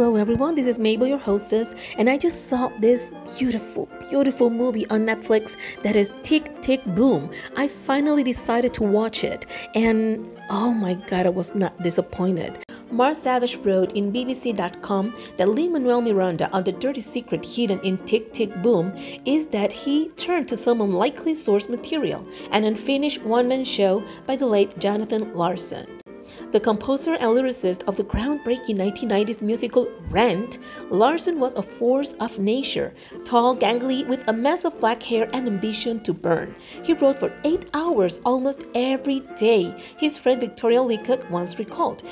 Hello, everyone. This is Mabel, your hostess, and I just saw this beautiful, beautiful movie on Netflix that is Tick Tick Boom. I finally decided to watch it, and oh my god, I was not disappointed. Mark Savage wrote in BBC.com that Lin Manuel Miranda on the dirty secret hidden in Tick Tick Boom is that he turned to some unlikely source material, an unfinished one man show by the late Jonathan Larson. The composer and lyricist of the groundbreaking 1990s musical Rent, Larson was a force of nature, tall, gangly, with a mess of black hair and ambition to burn. He wrote for eight hours almost every day, his friend Victoria Leacock once recalled.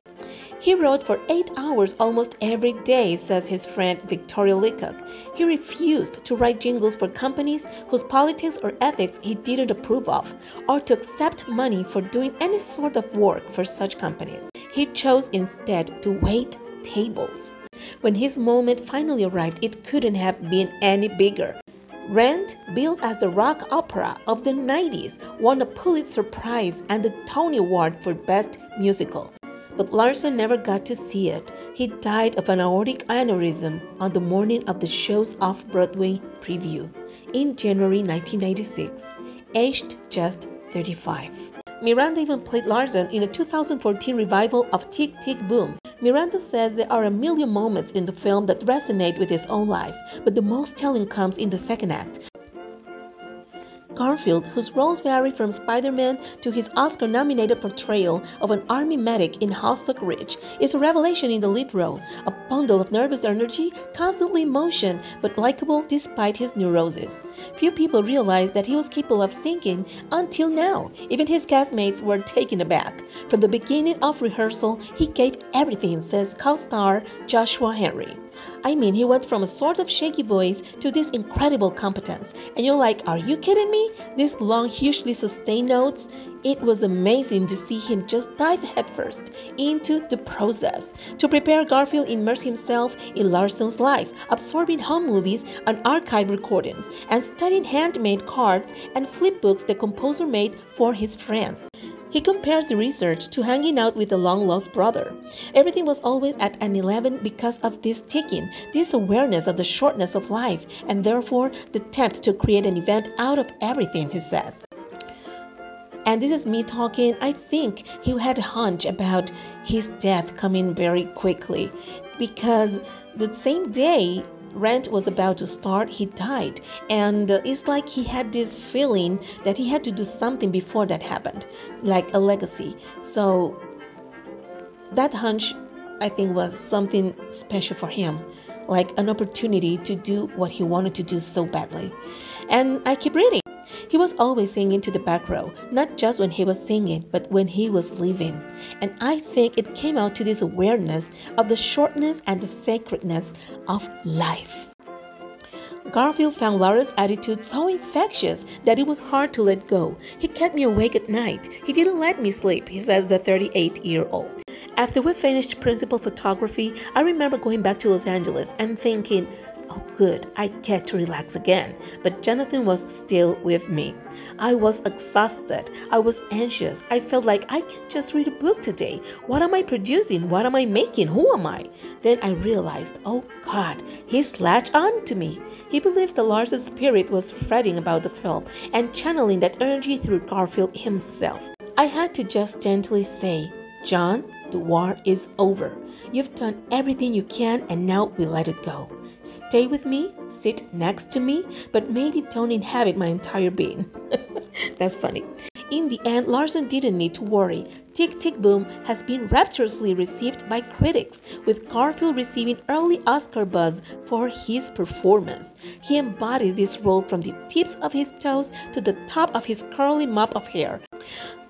He wrote for eight hours almost every day, says his friend Victoria Leacock. He refused to write jingles for companies whose politics or ethics he didn't approve of, or to accept money for doing any sort of work for such companies. He chose instead to wait tables. When his moment finally arrived, it couldn't have been any bigger. Rent, billed as the rock opera of the 90s, won a Pulitzer Prize and the Tony Award for Best Musical but Larson never got to see it. He died of an aortic aneurysm on the morning of the show's off Broadway preview in January 1996, aged just 35. Miranda even played Larson in a 2014 revival of Tick Tick Boom. Miranda says there are a million moments in the film that resonate with his own life, but the most telling comes in the second act, Garfield, whose roles vary from Spider Man to his Oscar nominated portrayal of an army medic in Hacksaw Ridge, is a revelation in the lead role, a bundle of nervous energy, constantly in motion, but likable despite his neuroses. Few people realized that he was capable of singing until now. Even his castmates were taken aback. From the beginning of rehearsal, he gave everything, says co star Joshua Henry. I mean, he went from a sort of shaky voice to this incredible competence. And you're like, are you kidding me? These long, hugely sustained notes. It was amazing to see him just dive headfirst into the process. To prepare, Garfield immersed himself in Larson's life, absorbing home movies and archive recordings, and studying handmade cards and flipbooks the composer made for his friends. He compares the research to hanging out with a long lost brother. Everything was always at an 11 because of this ticking, this awareness of the shortness of life, and therefore the attempt to create an event out of everything, he says. And this is me talking. I think he had a hunch about his death coming very quickly because the same day Rent was about to start, he died. And uh, it's like he had this feeling that he had to do something before that happened, like a legacy. So that hunch, I think, was something special for him, like an opportunity to do what he wanted to do so badly. And I keep reading. He was always singing to the back row, not just when he was singing, but when he was living. And I think it came out to this awareness of the shortness and the sacredness of life. Garfield found Larson's attitude so infectious that it was hard to let go. He kept me awake at night. He didn't let me sleep, he says the 38 year old. After we finished principal photography, I remember going back to Los Angeles and thinking, Oh, good, I get to relax again. But Jonathan was still with me. I was exhausted. I was anxious. I felt like I can't just read a book today. What am I producing? What am I making? Who am I? Then I realized, oh God, he's latched on to me. He believes the Larson spirit was fretting about the film and channeling that energy through Garfield himself. I had to just gently say, John, the war is over. You've done everything you can and now we let it go. Stay with me, sit next to me, but maybe don't inhabit my entire being. That's funny. In the end, Larson didn't need to worry. Tick Tick Boom has been rapturously received by critics, with Garfield receiving early Oscar buzz for his performance. He embodies this role from the tips of his toes to the top of his curly mop of hair.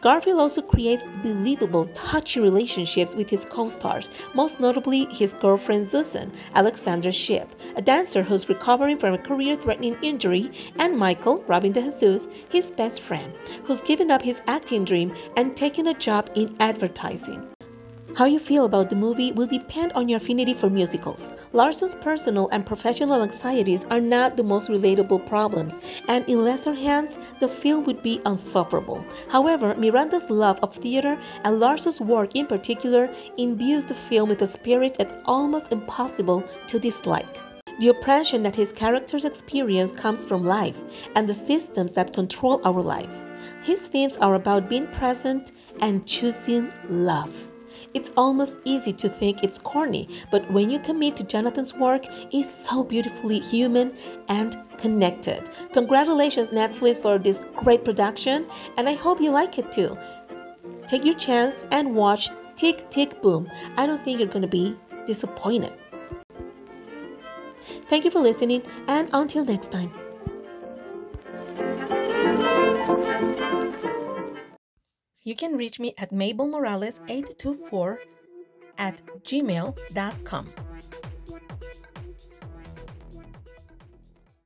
Garfield also creates believable, touchy relationships with his co stars, most notably his girlfriend Susan, Alexandra Shipp, a dancer who's recovering from a career threatening injury, and Michael, Robin de Jesus, his best friend, who's given up his acting dream and taken a job in advertising. How you feel about the movie will depend on your affinity for musicals. Larson's personal and professional anxieties are not the most relatable problems, and in lesser hands, the film would be unsufferable. However, Miranda's love of theater and Larson's work in particular imbues the film with a spirit that's almost impossible to dislike. The oppression that his characters experience comes from life and the systems that control our lives. His themes are about being present and choosing love. It's almost easy to think it's corny, but when you commit to Jonathan's work, it's so beautifully human and connected. Congratulations, Netflix, for this great production, and I hope you like it too. Take your chance and watch Tick Tick Boom. I don't think you're going to be disappointed. Thank you for listening, and until next time. You can reach me at mabelmorales824 at gmail.com.